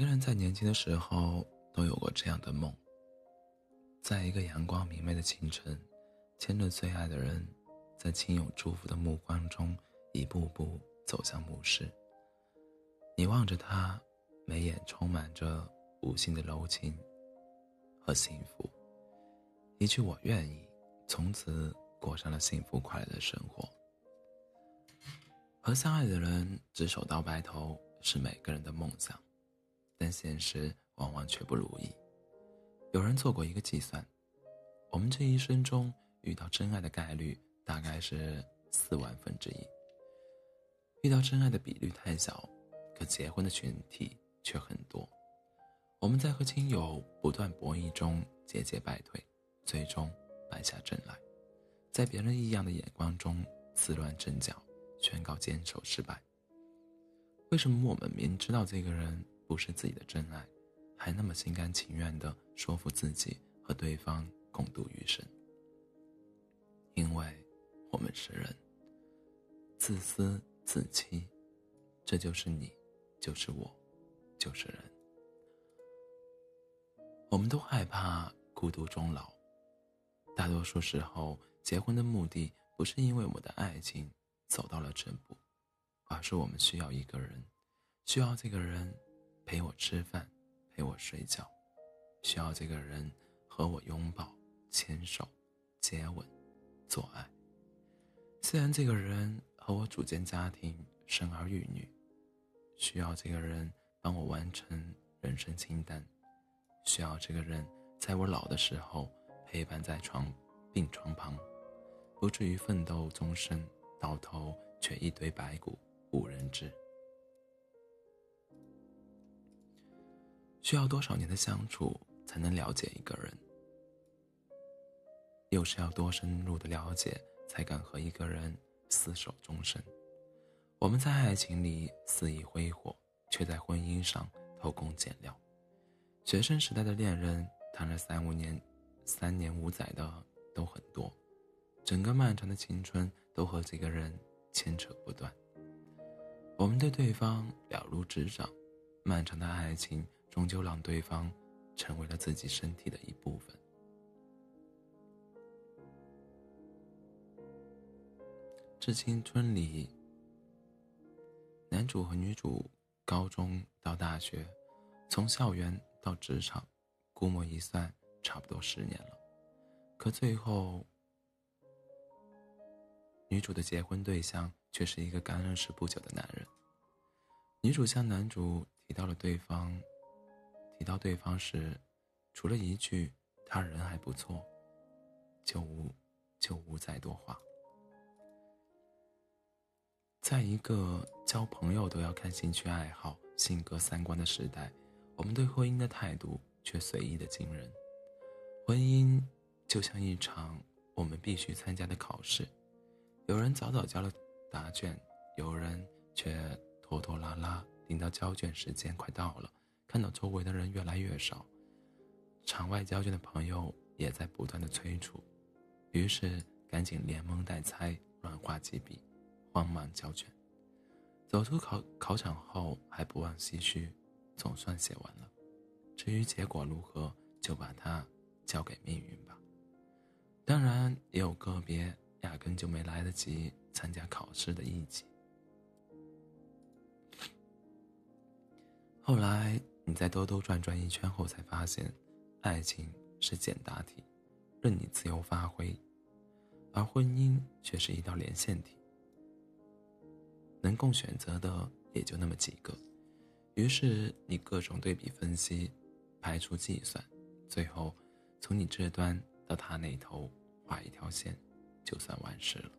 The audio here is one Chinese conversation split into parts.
每个人在年轻的时候都有过这样的梦：在一个阳光明媚的清晨，牵着最爱的人，在亲友祝福的目光中，一步步走向墓室。你望着他，眉眼充满着无尽的柔情和幸福。一句“我愿意”，从此过上了幸福快乐的生活。和相爱的人执手到白头是每个人的梦想，但现实往往却不如意。有人做过一个计算，我们这一生中遇到真爱的概率大概是四万分之一。遇到真爱的比率太小，可结婚的群体却很多。我们在和亲友不断博弈中节节败退，最终败下阵来，在别人异样的眼光中自乱阵脚。宣告坚守失败。为什么我们明知道这个人不是自己的真爱，还那么心甘情愿地说服自己和对方共度余生？因为，我们是人，自私自欺，这就是你，就是我，就是人。我们都害怕孤独终老。大多数时候，结婚的目的不是因为我们的爱情。走到了这步，而是我们需要一个人，需要这个人陪我吃饭，陪我睡觉，需要这个人和我拥抱、牵手、接吻、做爱。虽然这个人和我组建家庭、生儿育女，需要这个人帮我完成人生清单，需要这个人在我老的时候陪伴在床病床旁，不至于奋斗终生。到头却一堆白骨无人知。需要多少年的相处才能了解一个人？又是要多深入的了解才敢和一个人厮守终身？我们在爱情里肆意挥霍，却在婚姻上偷工减料。学生时代的恋人谈了三五年、三年五载的都很多。整个漫长的青春都和这个人牵扯不断，我们对对方了如指掌，漫长的爱情终究让对方成为了自己身体的一部分。致青春里，男主和女主高中到大学，从校园到职场，估摸一算，差不多十年了，可最后。女主的结婚对象却是一个刚认识不久的男人。女主向男主提到了对方，提到对方时，除了一句“他人还不错”，就无就无再多话。在一个交朋友都要看兴趣爱好、性格、三观的时代，我们对婚姻的态度却随意的惊人。婚姻就像一场我们必须参加的考试。有人早早交了答卷，有人却拖拖拉拉，等到交卷时间快到了，看到周围的人越来越少，场外交卷的朋友也在不断的催促，于是赶紧连蒙带猜，乱画几笔，慌忙交卷。走出考考场后还不忘唏嘘，总算写完了。至于结果如何，就把它交给命运吧。当然也有个别。压根就没来得及参加考试的一起。后来你在兜兜转转一圈后，才发现，爱情是简答题，任你自由发挥；而婚姻却是一道连线题，能供选择的也就那么几个。于是你各种对比分析，排除计算，最后从你这端到他那头画一条线。就算完事了。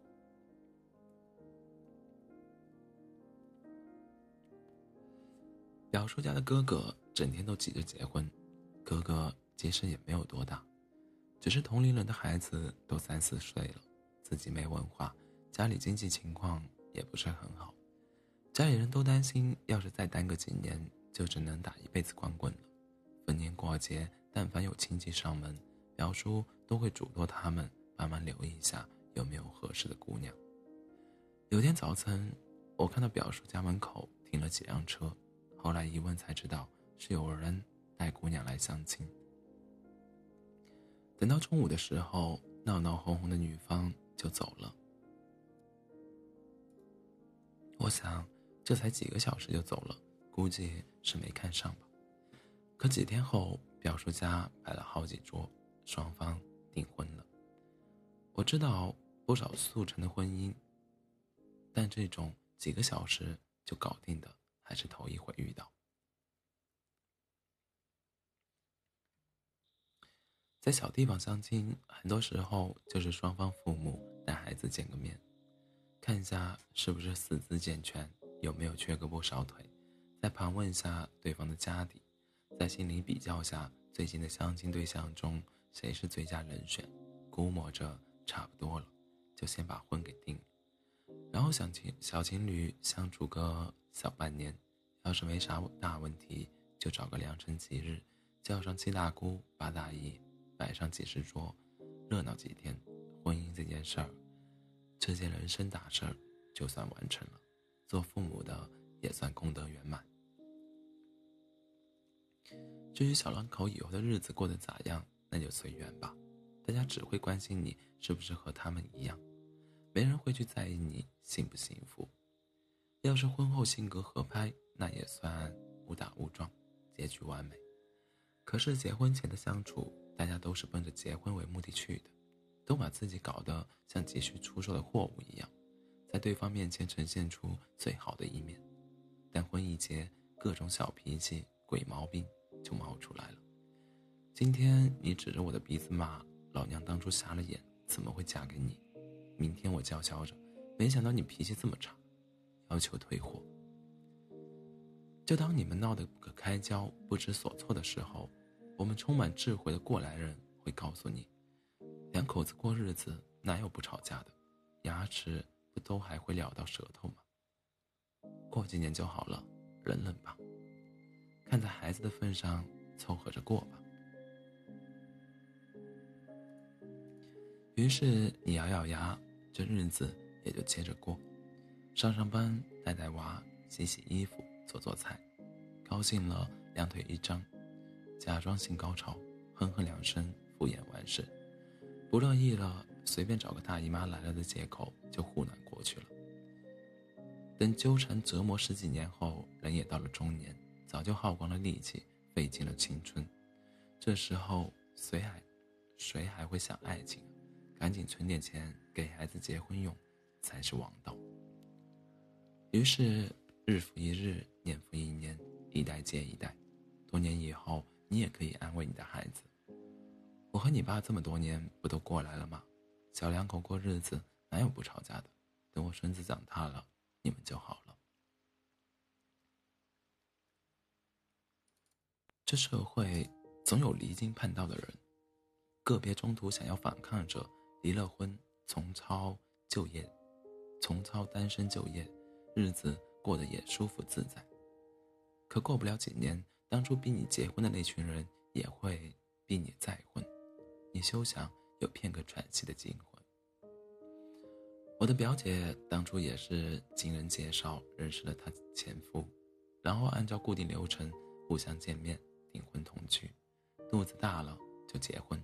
表叔家的哥哥整天都急着结婚，哥哥其实也没有多大，只是同龄人的孩子都三四岁了，自己没文化，家里经济情况也不是很好，家里人都担心，要是再耽搁几年，就只能打一辈子光棍了。逢年过节，但凡有亲戚上门，表叔都会嘱托他们。慢慢留意一下有没有合适的姑娘。有天早晨，我看到表叔家门口停了几辆车，后来一问才知道是有人带姑娘来相亲。等到中午的时候，闹闹哄哄的女方就走了。我想，这才几个小时就走了，估计是没看上吧。可几天后，表叔家摆了好几桌，双方订婚了。我知道不少速成的婚姻，但这种几个小时就搞定的，还是头一回遇到。在小地方相亲，很多时候就是双方父母带孩子见个面，看一下是不是四肢健全，有没有缺胳膊少腿，再盘问一下对方的家底，在心里比较下最近的相亲对象中谁是最佳人选，估摸着差不多了，就先把婚给定了。然后小情小情侣相处个小半年，要是没啥大问题，就找个良辰吉日，叫上七大姑八大姨。摆上几十桌，热闹几天，婚姻这件事儿，这件人生大事儿，就算完成了，做父母的也算功德圆满。至于小两口以后的日子过得咋样，那就随缘吧。大家只会关心你是不是和他们一样，没人会去在意你幸不幸福。要是婚后性格合拍，那也算误打误撞，结局完美。可是结婚前的相处。大家都是奔着结婚为目的去的，都把自己搞得像急需出售的货物一样，在对方面前呈现出最好的一面。但婚一结，各种小脾气、鬼毛病就冒出来了。今天你指着我的鼻子骂老娘当初瞎了眼，怎么会嫁给你？明天我叫嚣着，没想到你脾气这么差，要求退货。就当你们闹得不可开交、不知所措的时候。我们充满智慧的过来人会告诉你，两口子过日子哪有不吵架的？牙齿不都还会咬到舌头吗？过几年就好了，忍忍吧。看在孩子的份上，凑合着过吧。于是你咬咬牙，这日子也就接着过，上上班，带带娃，洗洗衣服，做做菜，高兴了两腿一张。假装性高潮，哼哼两声，敷衍完事；不乐意了，随便找个大姨妈来了的借口就糊弄过去了。等纠缠折磨十几年后，人也到了中年，早就耗光了力气，费尽了青春。这时候，谁还谁还会想爱情？赶紧存点钱给孩子结婚用，才是王道。于是，日复一日，年复一年，一代接一代，多年以后。你也可以安慰你的孩子，我和你爸这么多年不都过来了吗？小两口过日子哪有不吵架的？等我孙子长大了，你们就好了。这社会总有离经叛道的人，个别中途想要反抗者离了婚，重操就业，重操单身就业，日子过得也舒服自在。可过不了几年。当初逼你结婚的那群人也会逼你再婚，你休想有片刻喘息的机会。我的表姐当初也是经人介绍认识了她前夫，然后按照固定流程互相见面、订婚同居，肚子大了就结婚。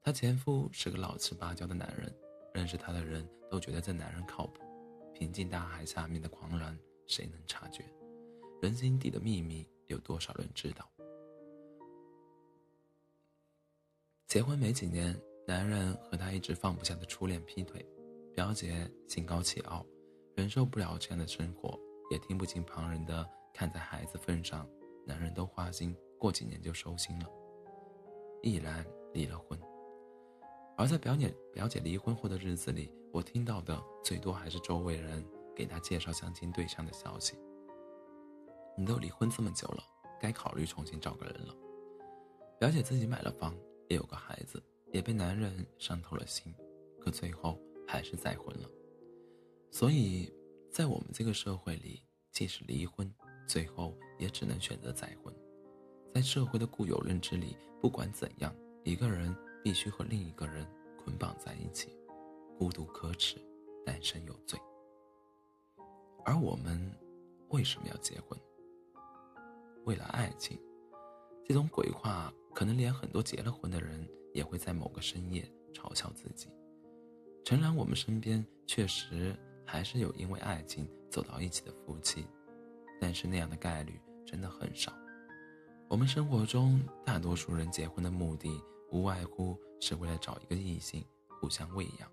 她前夫是个老实巴交的男人，认识他的人都觉得这男人靠谱。平静大海下面的狂澜，谁能察觉？人心底的秘密。有多少人知道？结婚没几年，男人和他一直放不下的初恋劈腿，表姐心高气傲，忍受不了这样的生活，也听不进旁人的。看在孩子份上，男人都花心，过几年就收心了，毅然离了婚。而在表姐表姐离婚后的日子里，我听到的最多还是周围人给她介绍相亲对象的消息。你都离婚这么久了，该考虑重新找个人了。表姐自己买了房，也有个孩子，也被男人伤透了心，可最后还是再婚了。所以，在我们这个社会里，即使离婚，最后也只能选择再婚。在社会的固有认知里，不管怎样，一个人必须和另一个人捆绑在一起，孤独可耻，单身有罪。而我们为什么要结婚？为了爱情，这种鬼话可能连很多结了婚的人也会在某个深夜嘲笑自己。诚然，我们身边确实还是有因为爱情走到一起的夫妻，但是那样的概率真的很少。我们生活中大多数人结婚的目的，无外乎是为了找一个异性互相喂养。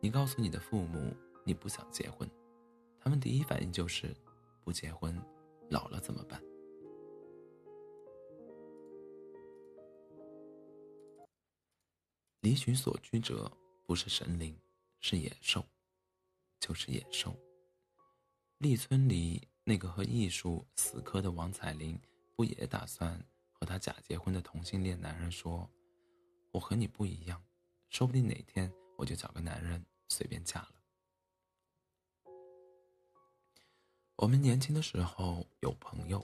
你告诉你的父母你不想结婚，他们第一反应就是不结婚，老了怎么办？离群所居者不是神灵，是野兽，就是野兽。立村里那个和艺术死磕的王彩玲。不也打算和他假结婚的同性恋男人说：“我和你不一样，说不定哪天我就找个男人随便嫁了。”我们年轻的时候有朋友，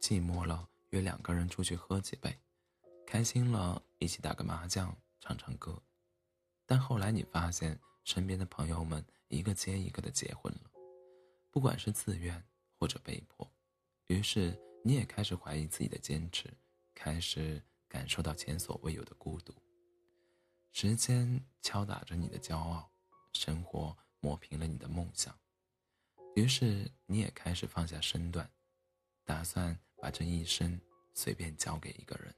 寂寞了约两个人出去喝几杯，开心了一起打个麻将唱唱歌。但后来你发现身边的朋友们一个接一个的结婚了，不管是自愿或者被迫，于是。你也开始怀疑自己的坚持，开始感受到前所未有的孤独。时间敲打着你的骄傲，生活磨平了你的梦想。于是你也开始放下身段，打算把这一生随便交给一个人。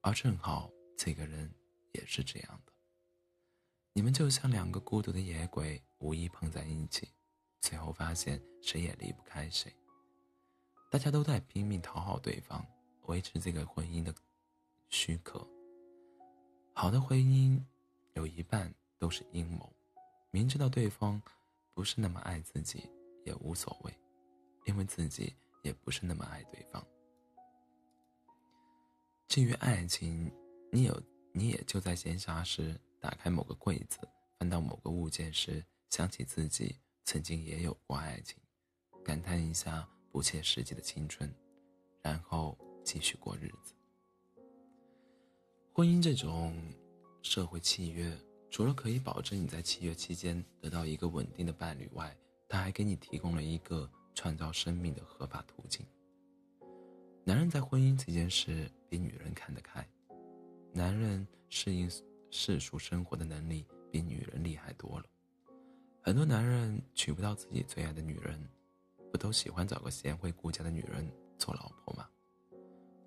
而正好这个人也是这样的。你们就像两个孤独的野鬼，无意碰在一起，最后发现谁也离不开谁。大家都在拼命讨好对方，维持这个婚姻的许可。好的婚姻有一半都是阴谋，明知道对方不是那么爱自己也无所谓，因为自己也不是那么爱对方。至于爱情，你有你也就在闲暇时打开某个柜子，翻到某个物件时，想起自己曾经也有过爱情，感叹一下。不切实际的青春，然后继续过日子。婚姻这种社会契约，除了可以保证你在契约期间得到一个稳定的伴侣外，它还给你提供了一个创造生命的合法途径。男人在婚姻这件事比女人看得开，男人适应世俗生活的能力比女人厉害多了。很多男人娶不到自己最爱的女人。不都喜欢找个贤惠顾家的女人做老婆吗？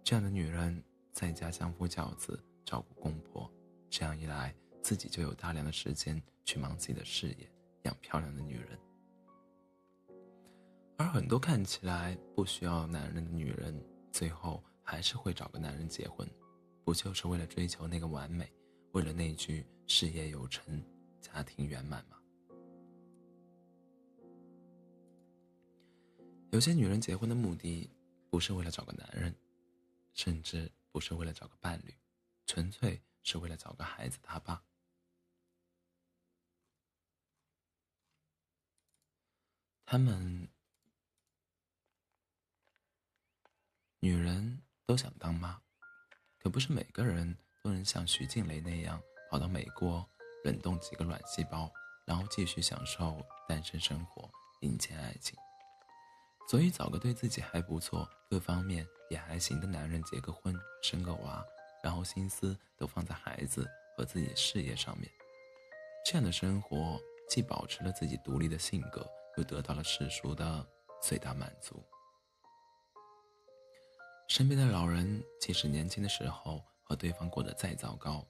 这样的女人在家相夫教子，照顾公婆，这样一来，自己就有大量的时间去忙自己的事业，养漂亮的女人。而很多看起来不需要男人的女人，最后还是会找个男人结婚，不就是为了追求那个完美，为了那句事业有成，家庭圆满吗？有些女人结婚的目的，不是为了找个男人，甚至不是为了找个伴侣，纯粹是为了找个孩子他爸。他们，女人都想当妈，可不是每个人都能像徐静蕾那样跑到美国冷冻几个卵细胞，然后继续享受单身生活，迎接爱情。所以找个对自己还不错、各方面也还行的男人结个婚、生个娃，然后心思都放在孩子和自己事业上面。这样的生活既保持了自己独立的性格，又得到了世俗的最大满足。身边的老人即使年轻的时候和对方过得再糟糕，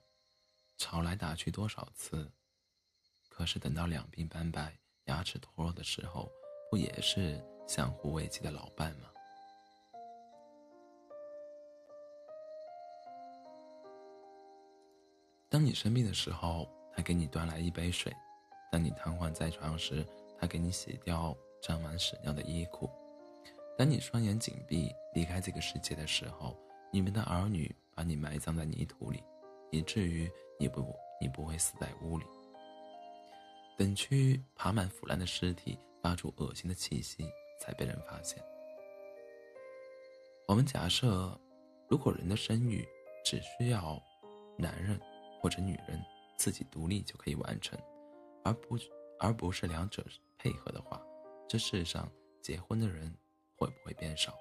吵来打去多少次，可是等到两鬓斑白、牙齿脱落的时候，不也是？相互慰藉的老伴吗？当你生病的时候，他给你端来一杯水；当你瘫痪在床时，他给你洗掉沾满屎尿的衣裤；当你双眼紧闭离开这个世界的时候，你们的儿女把你埋葬在泥土里，以至于你不你不会死在屋里。等去爬满腐烂的尸体，发出恶心的气息。才被人发现。我们假设，如果人的生育只需要男人或者女人自己独立就可以完成，而不而不是两者配合的话，这世上结婚的人会不会变少？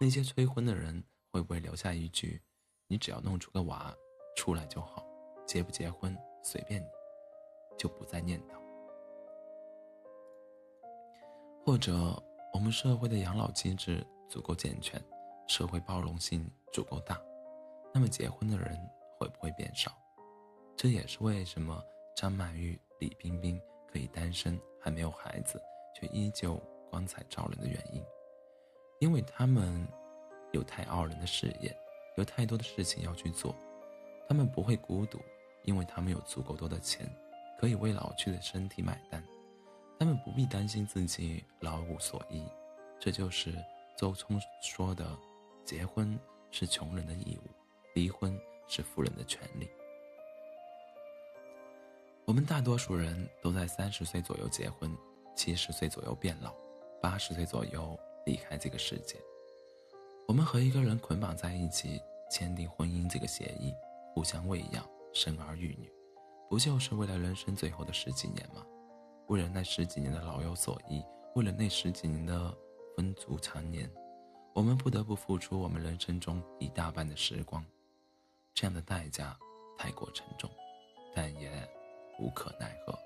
那些催婚的人会不会留下一句：“你只要弄出个娃出来就好，结不结婚随便你。”就不再念叨。或者，我们社会的养老机制足够健全，社会包容性足够大，那么结婚的人会不会变少？这也是为什么张曼玉、李冰冰可以单身还没有孩子，却依旧光彩照人的原因。因为他们有太傲人的事业，有太多的事情要去做，他们不会孤独，因为他们有足够多的钱，可以为老去的身体买单，他们不必担心自己老无所依。这就是周聪说的：“结婚是穷人的义务，离婚是富人的权利。”我们大多数人都在三十岁左右结婚，七十岁左右变老，八十岁左右。离开这个世界，我们和一个人捆绑在一起，签订婚姻这个协议，互相喂养，生儿育女，不就是为了人生最后的十几年吗？为了那十几年的老有所依，为了那十几年的风烛残年，我们不得不付出我们人生中一大半的时光，这样的代价太过沉重，但也无可奈何。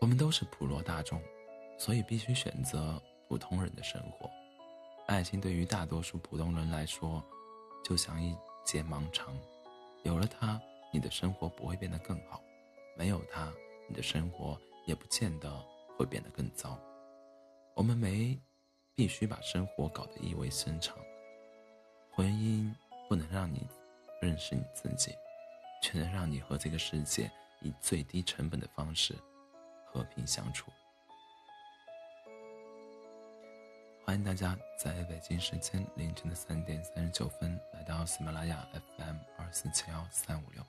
我们都是普罗大众，所以必须选择。普通人的生活，爱情对于大多数普通人来说，就像一节盲肠，有了它，你的生活不会变得更好；没有它，你的生活也不见得会变得更糟。我们没必须把生活搞得意味深长，婚姻不能让你认识你自己，却能让你和这个世界以最低成本的方式和平相处。欢迎大家在北京时间凌晨的三点三十九分来到喜马拉雅 FM 二四七幺三五六，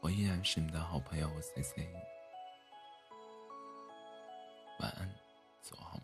我依然是你的好朋友我 cc 晚安做好